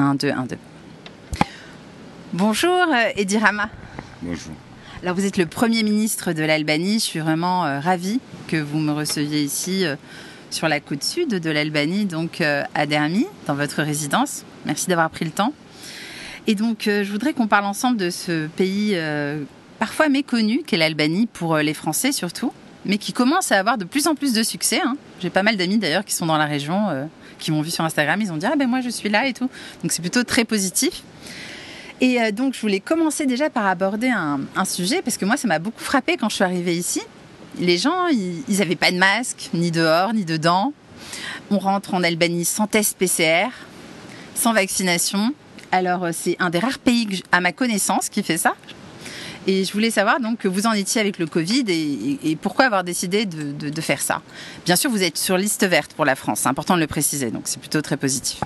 1, 2, 1, 2. Bonjour Edi Rama. Bonjour. Alors vous êtes le Premier ministre de l'Albanie. Je suis vraiment ravie que vous me receviez ici sur la côte sud de l'Albanie, donc à Dermi, dans votre résidence. Merci d'avoir pris le temps. Et donc je voudrais qu'on parle ensemble de ce pays parfois méconnu qu'est l'Albanie pour les Français surtout mais qui commence à avoir de plus en plus de succès. Hein. J'ai pas mal d'amis d'ailleurs qui sont dans la région, euh, qui m'ont vu sur Instagram, ils ont dit ah ben moi je suis là et tout. Donc c'est plutôt très positif. Et euh, donc je voulais commencer déjà par aborder un, sujet parce que moi ça m'a beaucoup frappé quand je suis arrivée ici. Les gens ils n'avaient pas de masque ni dehors ni dedans. On rentre en Albanie sans test PCR, sans vaccination. Alors euh, c'est un des rares pays à ma connaissance qui fait ça. Et je voulais savoir donc que vous en étiez avec le Covid et, pourquoi avoir décidé de, faire ça. Bien sûr, vous êtes sur liste verte pour la France, c'est important de le préciser, donc c'est plutôt très positif.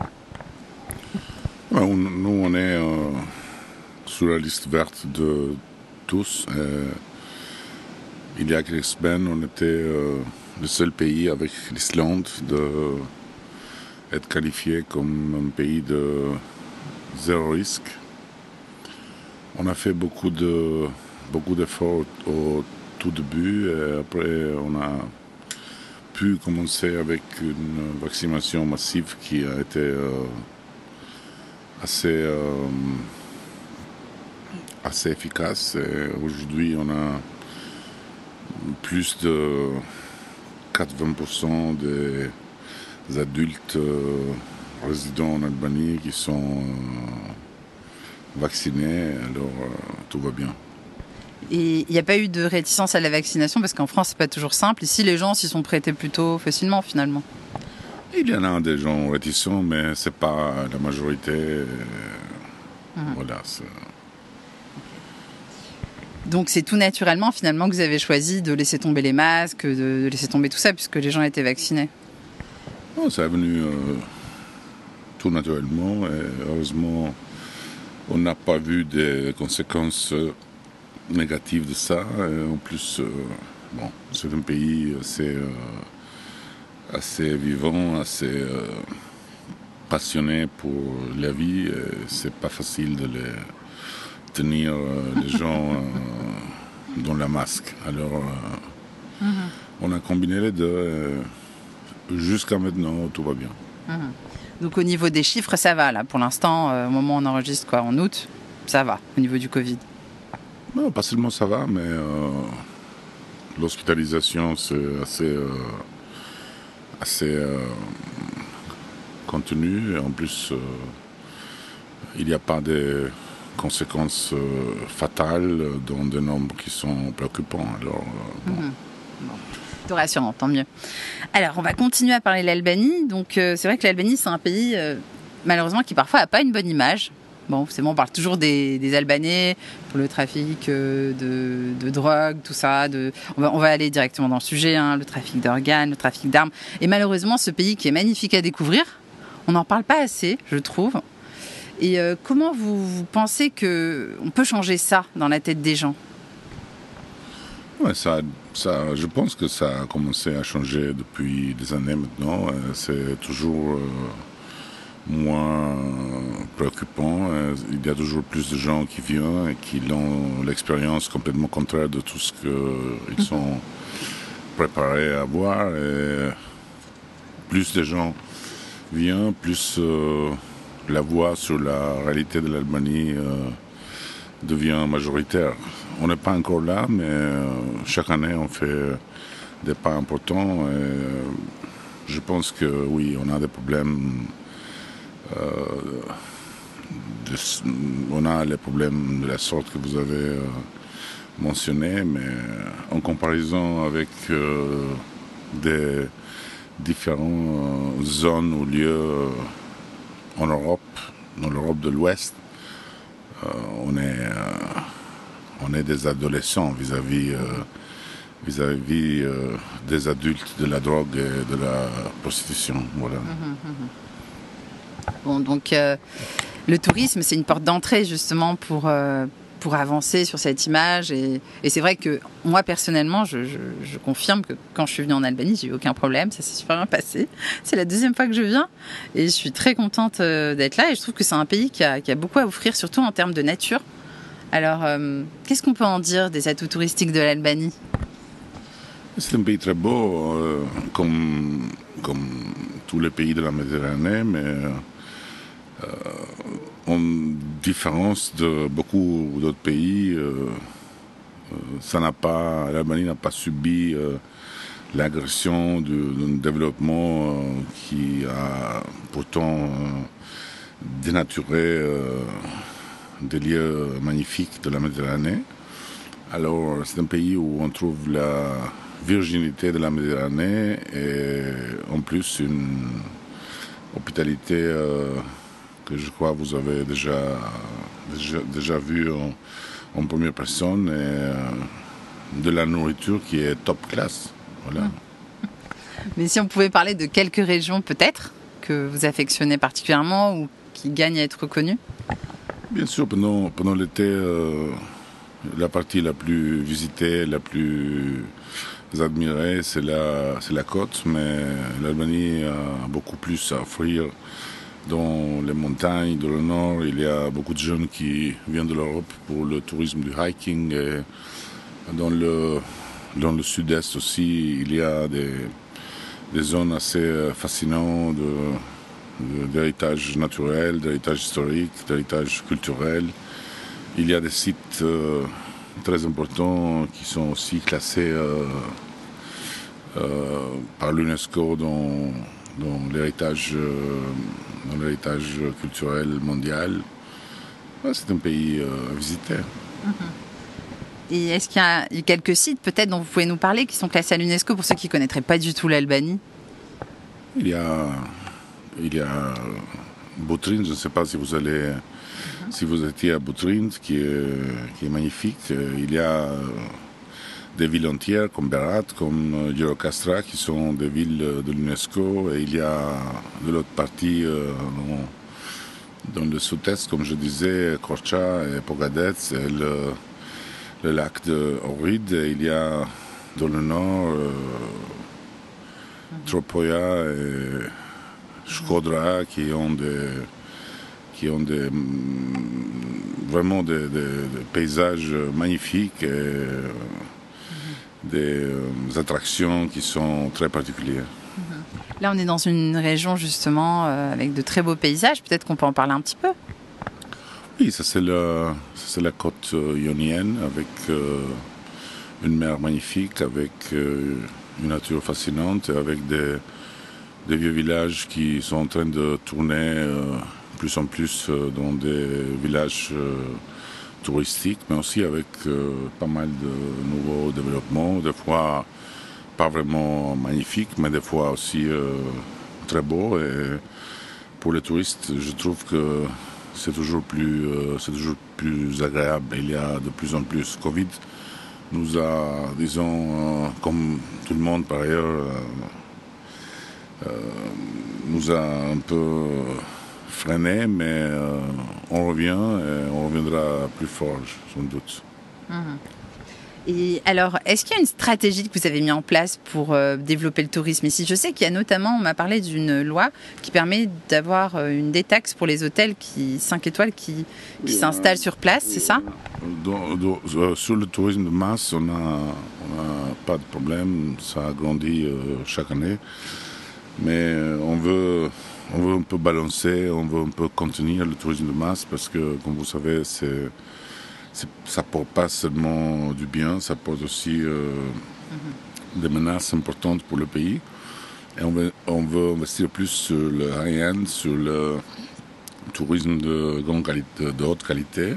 nous, on est euh, sur la liste verte de tous. il y a quelques semaines, on était euh, le seul pays avec l'Islande de être qualifié comme un pays de zéro risque on a fait beaucoup de beaucoup d'efforts au, tout début et après on a pu commencer avec une vaccination massive qui a été euh, assez euh, assez efficace. Aujourd'hui, on a plus de 80% des adultes euh, résidents en Albanie qui sont vacciné, alors euh, tout va bien. Et il n'y a pas eu de réticence à la vaccination parce qu'en France, c'est pas toujours simple. Ici, les gens s'y sont prêtés plutôt facilement finalement. Il y en a des gens réticents, mais c'est pas la majorité. Euh, mhm. Voilà. Donc c'est tout naturellement finalement que vous avez choisi de laisser tomber les masques, de, laisser tomber tout ça puisque les gens étaient vaccinés. Non, ça est venu euh, tout naturellement et heureusement on n'a pas vu des conséquences euh, négatives de ça. en plus, euh, bon, c'est un pays assez, euh, assez vivant, assez passionné pour la vie. C'est pas facile de les tenir les gens dans la masque. Alors, mm-hmm. on a combiné les deux. Jusqu'à maintenant, tout va bien. Mm-hmm. Donc au niveau des chiffres, ça va là. Pour l'instant, euh, au moment où on enregistre quoi, en août, ça va au niveau du Covid. Non, pas seulement ça va, mais euh, l'hospitalisation c'est assez, euh, assez contenu. En plus, il n'y a pas de conséquences fatales dans des nombres qui sont préoccupants. Alors, mhm rassurant, tant mieux. Alors, on va continuer à parler de l'Albanie. Donc, euh, c'est vrai que l'Albanie, c'est un pays, euh, malheureusement, qui parfois n'a pas une bonne image. Bon, c'est bon, on parle toujours des, Albanais pour le trafic euh, de, drogue, tout ça. On, va, aller directement dans le sujet, hein, le trafic d'organes, le trafic d'armes. Et malheureusement, ce pays qui est magnifique à découvrir, on n'en parle pas assez, je trouve. Et comment vous pensez qu'on peut changer ça dans la tête des gens? Ça ça, je pense que ça a commencé à changer depuis des années maintenant. Euh, c'est toujours euh, moins préoccupant. Euh, il y a toujours plus de gens qui viennent et qui ont l'expérience complètement contraire de tout ce qu'ils mhm. sont préparés à voir. Et plus de gens viennent, plus la voix sur la réalité de l'Albanie devient majoritaire. On n'est pas encore là, mais euh, chaque année, on fait des pas importants. Euh, je pense que oui, on a des problèmes. Euh, on a les problèmes de la sorte que vous avez mentionné, mais en comparaison avec des différentes zones ou lieux en Europe, dans l'Europe de l'Ouest, on est on est des adolescents vis-à-vis euh, vis-à-vis euh, des adultes de la drogue et de la prostitution. Voilà. Mhm, mhm. Bon, donc euh, le tourisme, c'est une porte d'entrée justement pour, pour avancer sur cette image. Et, c'est vrai que moi, personnellement, je, confirme que quand je suis venue en Albanie, j'ai eu aucun problème. Ça s'est super bien passé. C'est la deuxième fois que je viens. Et je suis très contente d'être là. Et je trouve que c'est un pays qui a, beaucoup à offrir, surtout en termes de nature. Alors, euh, qu'est-ce qu'on peut en dire des atouts touristiques de l'Albanie? C'est un pays très beau, euh, comme, tous les pays de la Méditerranée, mais en différence de beaucoup d'autres pays, euh, euh, l'Albanie n'a pas subi euh, l'agression d'un développement qui a pourtant dénaturé des lieux magnifiques de la Méditerranée. Alors c'est un pays où on trouve la virginité de la Méditerranée et en plus une hospitalité que je crois vous avez déjà, déjà, vu en, première personne, et euh, de la nourriture qui est top classe. Voilà. Mais si on pouvait parler de quelques régions peut-être que vous affectionnez particulièrement ou qui gagnent à être reconnues Bien sûr, pendant, pendant l'été, euh, la partie la plus visitée, la plus admirée, c'est la, la côte, mais l'Albanie a beaucoup plus à offrir dans les montagnes de le nord, il y a beaucoup de jeunes qui viennent de l'Europe pour le tourisme du hiking. Dans le, dans le sud-est aussi, il y a des, des zones assez fascinantes d'héritage naturel, d'héritage historique, d'héritage culturel. Il y a des sites euh, très importants qui sont aussi classés euh, euh, par l'UNESCO dans dans l'héritage, culturel mondial. c'est un pays à visiter. Mm-hmm. Et est-ce qu'il y a quelques sites peut-être dont vous pouvez nous parler qui sont classés à l'UNESCO pour ceux qui ne connaîtraient pas du tout l'Albanie? Il y a, il y a Boutrin, je ne sais pas si vous allez, si vous étiez à Boutrin, qui est, qui est magnifique. Il y a des villes entières comme Berat, comme Girocastra, qui sont des villes de l'UNESCO. Et il y a de l'autre partie, euh, dans, le sud-est, comme je disais, Korcha et Pogadets, et le, lac de Ohrid. Et il y a dans le nord euh, Tropoya et Qui ont des qui ont des, vraiment des, paysages magnifiques et des euh, attractions qui sont très particulières. Mhm. Là, on est dans une région justement euh, avec de très beaux paysages. Peut-être qu'on peut en parler un petit peu. Oui, ça c'est la, la côte euh, ionienne avec une mer magnifique, avec une nature fascinante avec des, des, vieux villages qui sont en train de tourner plus en plus dans des villages touristique, mais aussi avec euh, pas mal de nouveaux développements, des fois pas vraiment magnifiques, mais des fois aussi euh, très beaux. Et pour les touristes, je trouve que c'est toujours plus, euh, c'est toujours plus agréable. Il y a de plus en plus. Covid nous a, disons, comme tout le monde par ailleurs, nous a un peu freiné, mais euh, on revient et on reviendra plus fort, sans doute. Mhm. Et alors, est-ce qu'il y a une stratégie que vous avez mis en place pour euh, développer le tourisme ici? Je sais qu'il y a notamment, on m'a parlé d'une loi qui permet d'avoir euh, une détaxe pour les hôtels qui 5 étoiles qui, s'installent sur place, c'est ça? Sur le tourisme de masse, on n'a pas de problème, ça grandit chaque année. Mais on veut on veut un peu balancer, on veut un peu contenir le tourisme de masse parce que, comme vous savez, c'est, ça porte pas seulement du bien, ça porte aussi euh, mhm. des menaces importantes pour le pays. Et on veut, on veut investir plus sur le high-end, sur le tourisme de, grande qualité, de haute qualité.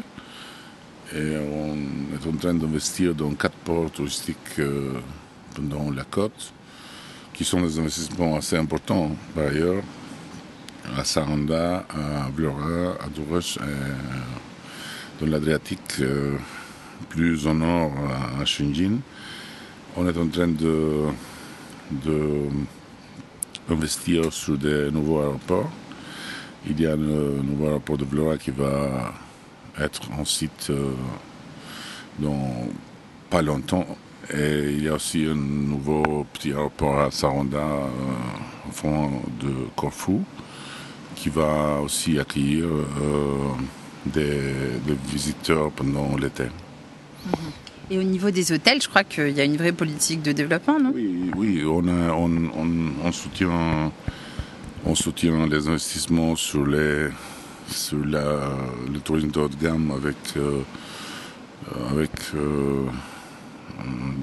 Et on est en train d'investir dans quatre ports touristiques euh, dans la côte, qui sont des investissements assez importants par ailleurs à Saranda, à Vlora, à Douros, dans l'Adriatique, euh, plus au nord, à Shenzhen. On est en train de, investir sur des nouveaux aéroports. Il y a le nouveau aéroport de Vlora qui va être un site euh, dans pas longtemps. Et il y a aussi un nouveau petit aéroport à Saranda, au fond de Corfou, qui va aussi accueillir des, visiteurs pendant l'été. Mhm. Et au niveau des hôtels, je crois qu'il y a une vraie politique de développement, non? Oui, oui on, on, soutient, on soutient les investissements sur, les, sur la, le tourisme de haute gamme avec, euh, avec euh,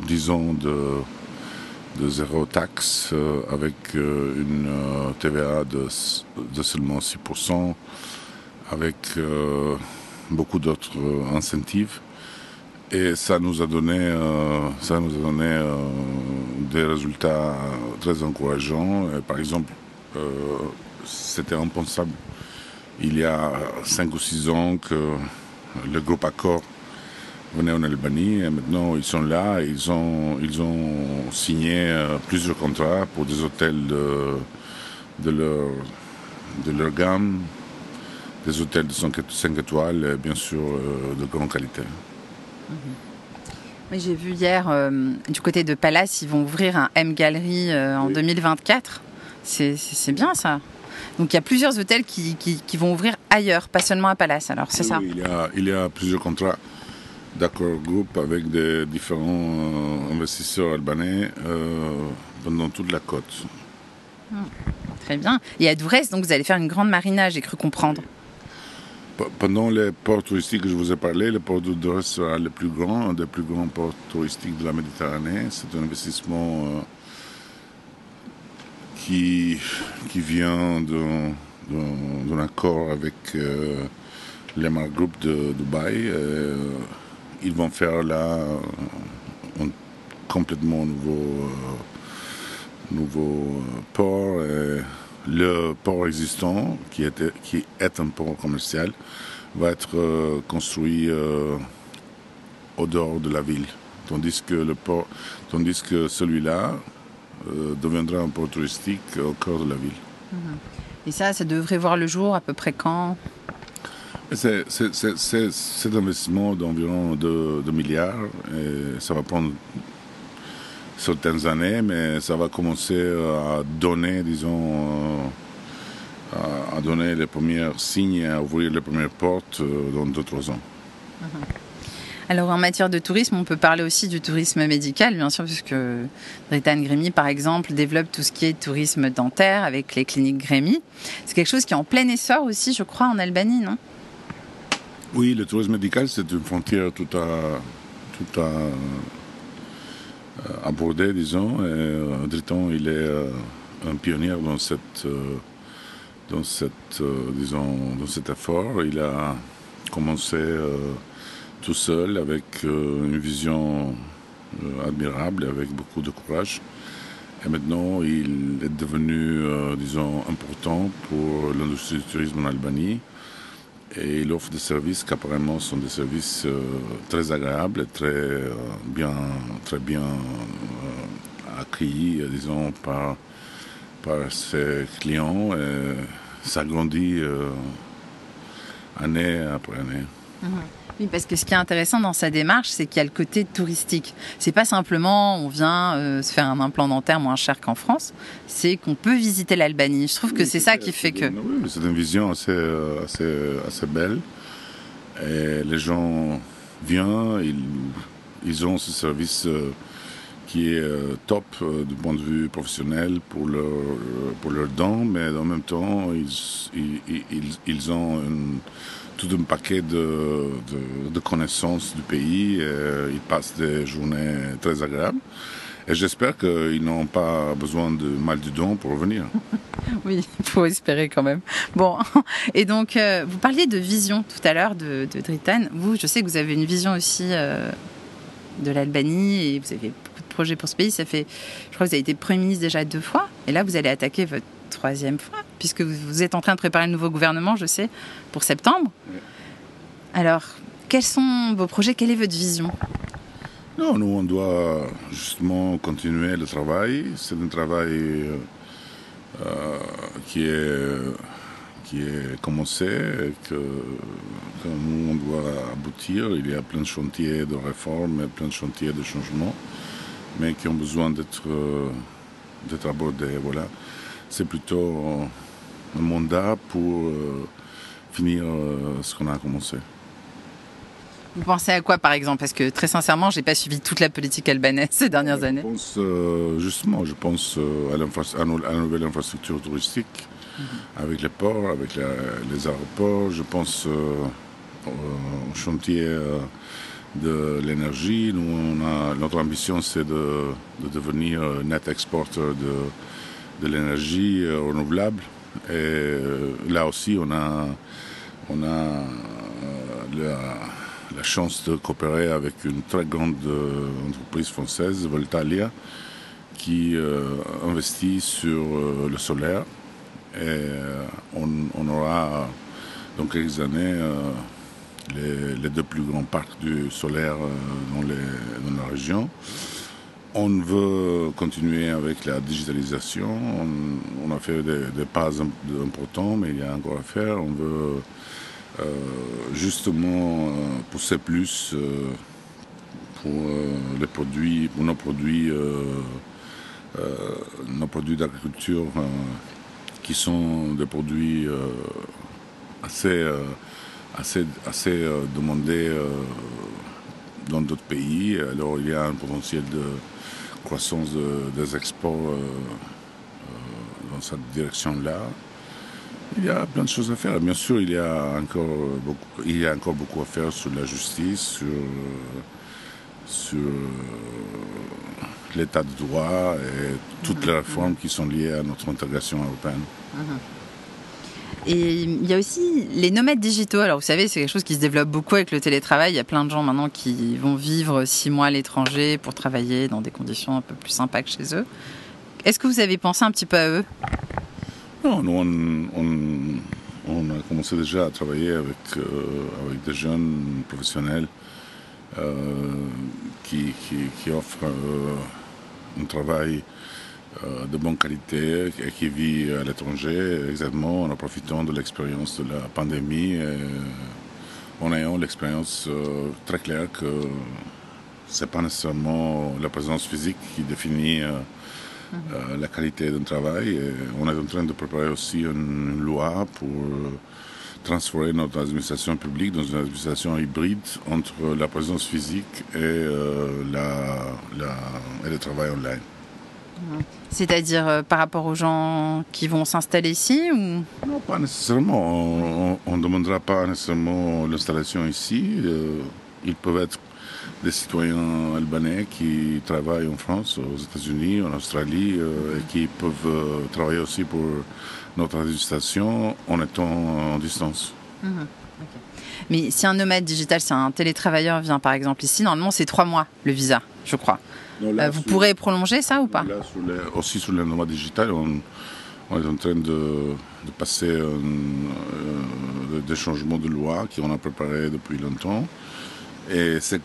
disons, de, de zéro taxe, euh, avec une TVA de, de seulement 6%, avec beaucoup d'autres incentives. Et ça nous a donné, euh, ça nous a donné euh, des résultats très encourageants. par exemple, euh, c'était impensable il y a 5 ou 6 ans que le groupe Accor venait en Albanie et maintenant ils sont là, ils ont, ils ont signé plusieurs contrats pour des hôtels de, de, leur, de leur gamme, des hôtels de 5 étoiles et bien sûr de grande qualité. Mhm. J'ai vu hier, euh, du côté de Palace, ils vont ouvrir un M Gallery euh, en 2024. C'est bien ça. Donc il y a plusieurs hôtels qui, qui, vont ouvrir ailleurs, pas seulement à Palace. Alors c'est ça. il, y a, il y a plusieurs contrats d'accord groupe avec des différents euh, investisseurs albanais pendant toute la côte. Hmm. Très bien. Et à Dourès, donc vous allez faire une grande marina, j'ai cru comprendre. Pendant les ports touristiques que je vous ai parlé, le port de sera le plus grand, un des plus grands ports touristiques de la Méditerranée. C'est un investissement euh, qui, qui vient d'un accord avec euh, les Mar Group de Dubaï. Euh, ils vont faire là un complètement nouveau, nouveau port le port existant, qui, était, qui est un port commercial, va être euh, construit euh, au dehors de la ville, tandis que le port, tandis que celui-là euh, deviendra un port touristique au cœur de la ville. Mhm. Et ça, ça devrait voir le jour à peu près quand? C'est, un investissement d'environ 2, 2 milliards ça va prendre certaines années, mais ça va commencer à donner, disons, euh, à donner les premiers signes, à ouvrir les premières portes euh, dans deux, trois ans. Mhm. Alors en matière de tourisme, on peut parler aussi du tourisme médical, bien sûr, puisque Britann Grémy, par exemple, développe tout ce qui est tourisme dentaire avec les cliniques Grémy. C'est quelque chose qui est en plein essor aussi, je crois, en Albanie, non? Oui, le tourisme médical, c'est une frontière tout à, euh, abordé, disons. Et euh, Driton, il est euh, un pionnier dans cette, dans cette, disons, dans cet effort. Il a commencé tout seul avec une vision admirable, avec beaucoup de courage. Et maintenant, il est devenu, disons, important pour l'industrie du tourisme en Albanie. Et il offre des services qui apparemment sont des services euh, très agréables très euh, bien, très bien euh, accueillis, disons, par, par ses clients. Et ça grandit année après année. Mhm. Oui, parce que ce qui est intéressant dans sa démarche, c'est qu'il y a le côté touristique. C'est pas simplement on vient euh, se faire un implant dentaire moins cher qu'en France, c'est qu'on peut visiter l'Albanie. Je trouve que c'est ça qui fait que. Oui, c'est une vision assez, euh, assez, assez, belle. Et les gens viennent, ils, ils ont ce service euh, qui est top du point de vue professionnel pour leur, pour leurs dents, mais en même temps, ils, ils, ils ont tout un paquet de, de, connaissances du pays. Ils passent des journées très agréables. Et j'espère qu'ils n'ont pas besoin de mal du don pour revenir. oui, il faut espérer quand même. Bon, et donc, euh, vous parliez de vision tout à l'heure de, de Dritan. Vous, je sais que vous avez une vision aussi euh, de l'Albanie et vous avez projets pour ce pays. Ça fait, je crois que vous avez été Premier ministre déjà deux fois. Et là, vous allez attaquer votre troisième fois, puisque vous êtes en train de préparer le nouveau gouvernement, je sais, pour septembre. Alors, quels sont vos projets? Quelle est votre vision? Non, nous, on doit justement continuer le travail. C'est un travail euh, qui, est, qui est commencé et que, que, nous, on doit aboutir. Il y a plein de chantiers de réforme et plein de chantiers de changement, mais qui ont besoin d'être d'être abordés. Voilà. C'est plutôt un mandat pour finir ce qu'on a commencé. Vous pensez à quoi, par exemple? Parce que très sincèrement, je n'ai pas suivi toute la politique albanaise ces dernières je années. Pense, euh, justement, je pense euh, à, à, la nouvelle infrastructure touristique, mm -hmm. avec les ports, avec la, les aéroports. Je pense euh, au chantier de l'énergie. Nous, on a, notre ambition, c'est de, de, devenir net exporteur de, de l'énergie renouvelable. Et là aussi, on a, on a la, la chance de coopérer avec une très grande euh, entreprise française, Voltalia, qui euh, investit sur euh, le solaire. Et on, on, aura dans quelques années les, deux plus grands parcs du solaire dans, les, dans, la région. On veut continuer avec la digitalisation. On, a fait des, pas importants, mais il y a encore à faire. On veut euh, justement euh, pousser plus euh, pour les produits, pour nos produits, nos produits d'agriculture qui sont des produits assez, assez, assez demandés dans d'autres pays. Alors il y a un potentiel de croissance de, des exports dans cette direction-là. Il y a plein de choses à faire. Bien sûr, il y a encore beaucoup, il y a encore beaucoup à faire sur la justice, sur, sur l'état de droit et toutes les réformes qui sont liées à notre intégration européenne. Et il y a aussi les nomades digitaux. Alors vous savez, c'est quelque chose qui se développe beaucoup avec le télétravail. Il y a plein de gens maintenant qui vont vivre six mois à l'étranger pour travailler dans des conditions un peu plus sympas que chez eux. Est-ce que vous avez pensé un petit peu à eux? Non, nous, on, a commencé déjà à travailler avec, euh, des jeunes professionnels euh, qui, qui, offrent euh, un travail de bonne qualité et qui vit à l'étranger, exactement en profitant de l'expérience de la pandémie et en ayant l'expérience euh, très claire que c'est pas nécessairement la présence physique qui définit euh, la qualité d'un travail. Et on est en train de préparer aussi une loi pour euh, transformer notre administration publique dans une administration hybride entre la présence physique et, euh, la, la, et le travail online. C'est-à-dire euh, par rapport aux gens qui vont s'installer ici ou? Non, pas nécessairement. On ne demandera pas nécessairement l'installation ici. Euh, ils peuvent être des citoyens albanais qui travaillent en France, aux États-Unis, en Australie, euh, et qui peuvent travailler aussi pour notre administration en étant en distance. Mmh, okay. Mais si un nomade digital, si un télétravailleur vient par exemple ici, normalement c'est trois mois le visa, je crois. Non, là, euh, vous sur, pourrez prolonger ça ou pas là, sur les, Aussi sur le nomade digital, on, on, est en train de, de passer un, euh, des changements de loi qu'on a préparés depuis longtemps. Et c'est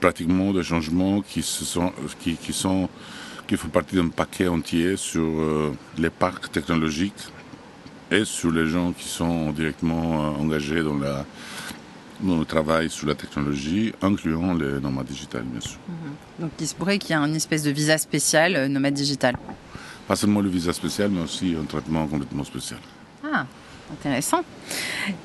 pratiquement des changements qui, se sont, qui, qui, sont, qui font partie d'un paquet entier sur euh, les parcs technologiques et sur les gens qui sont directement euh, engagés dans, la, le travail sur la technologie, incluant les nomades digitales, bien sûr. -hmm. Donc il se pourrait qu'il y ait une espèce de visa spécial euh, nomade digital Pas seulement le visa spécial, mais aussi un traitement complètement spécial. Ah Intéressant.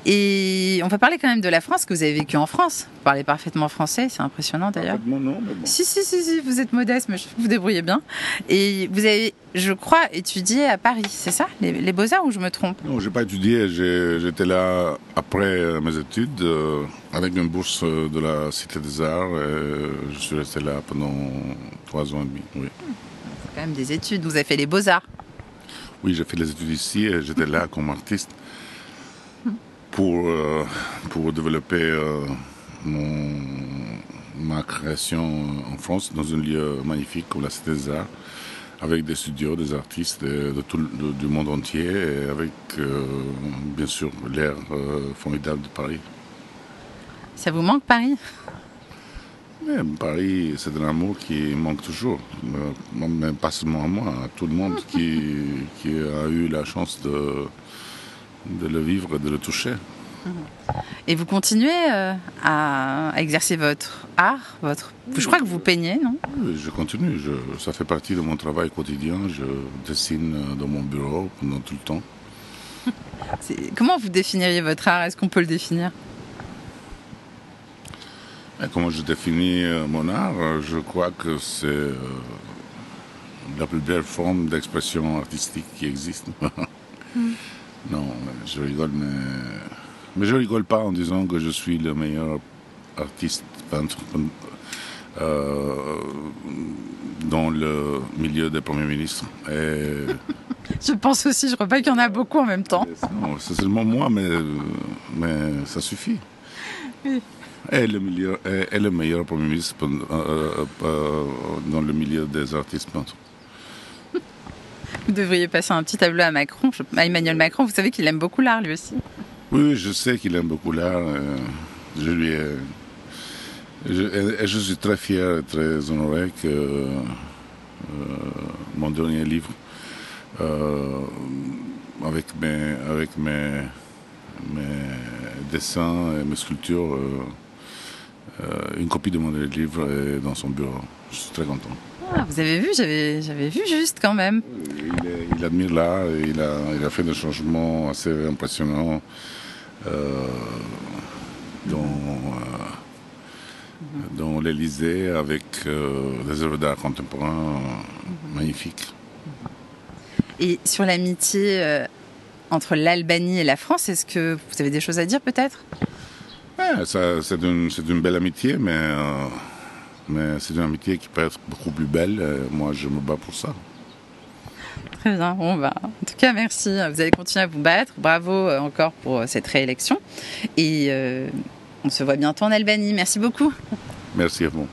Et on va parler quand même de la France, que vous avez vécu en France. Vous parlez parfaitement français, c'est impressionnant d'ailleurs. Non, non, mais bon. Si, si, si, si, vous êtes modeste, mais vous débrouillez bien. Et vous avez, je crois, étudié à Paris, c'est ça? Les, les Beaux-Arts ou je me trompe? Non, j'ai pas étudié. J'étais là après mes études, euh, avec une bourse de la Cité des Arts. Et je suis resté là pendant trois ans et demi. Oui. C'est quand même des études. Vous avez fait les Beaux-Arts Oui, j'ai fait les études ici et j'étais là comme artiste pour, euh, pour développer euh, mon, ma création en France dans un lieu magnifique comme la Cité des Arts, avec des studios, des artistes de, tout du monde entier et avec euh, bien sûr l'air formidable de Paris. Ça vous manque Paris? Paris, c'est un amour qui manque toujours, mais pas seulement à moi, à tout le monde qui, qui a eu la chance de, de le vivre et de le toucher. Et vous continuez euh, à exercer votre art votre... Je crois que vous peignez, non? Oui, je continue. ça fait partie de mon travail quotidien. Je dessine euh, dans mon bureau pendant tout le temps. Comment vous définiriez votre art? Est-ce qu'on peut le définir? Comment je définis euh, mon art Je crois que c'est la plus belle forme d'expression artistique qui existe. Hmm. Non, je rigole, mais mais je rigole pas en disant que je suis le meilleur artiste peintre euh, dans le milieu des premiers ministres. Et je pense aussi, je crois pas qu'il y en a beaucoup en même temps. c'est seulement moi, mais, mais ça suffit. Et le, milieu, est le meilleur premier ministre euh, euh, dans le milieu des artistes peintres. Vous devriez passer un petit tableau à Macron, à Emmanuel Macron. Vous savez qu'il aime beaucoup l'art lui aussi. Oui, je sais qu'il aime beaucoup l'art. Euh, je lui ai... je, je, suis très fier et très honoré que euh, mon dernier livre, euh, avec, mes, avec mes, mes dessins et mes sculptures, une copie de mon livre est dans son bureau. Je suis très content. Ah, vous avez vu, j'avais, j'avais vu juste quand même. Il, admire l'art, il a, il a fait des changements assez impressionnants euh, dans, euh, dans l'Elysée avec euh, des œuvres d'art contemporain magnifiques. Et sur l'amitié entre l'Albanie et la France, est-ce que vous avez des choses à dire peut-être? C'est une, une, belle amitié, mais, mais c'est une amitié qui peut être beaucoup plus belle. moi, je me bats pour ça. Très bien. Bon, bah, en tout cas, merci. Vous allez continuer à vous battre. Bravo euh, encore pour euh, cette réélection. Et euh, on se voit bientôt en Albanie. Merci beaucoup. Merci à vous.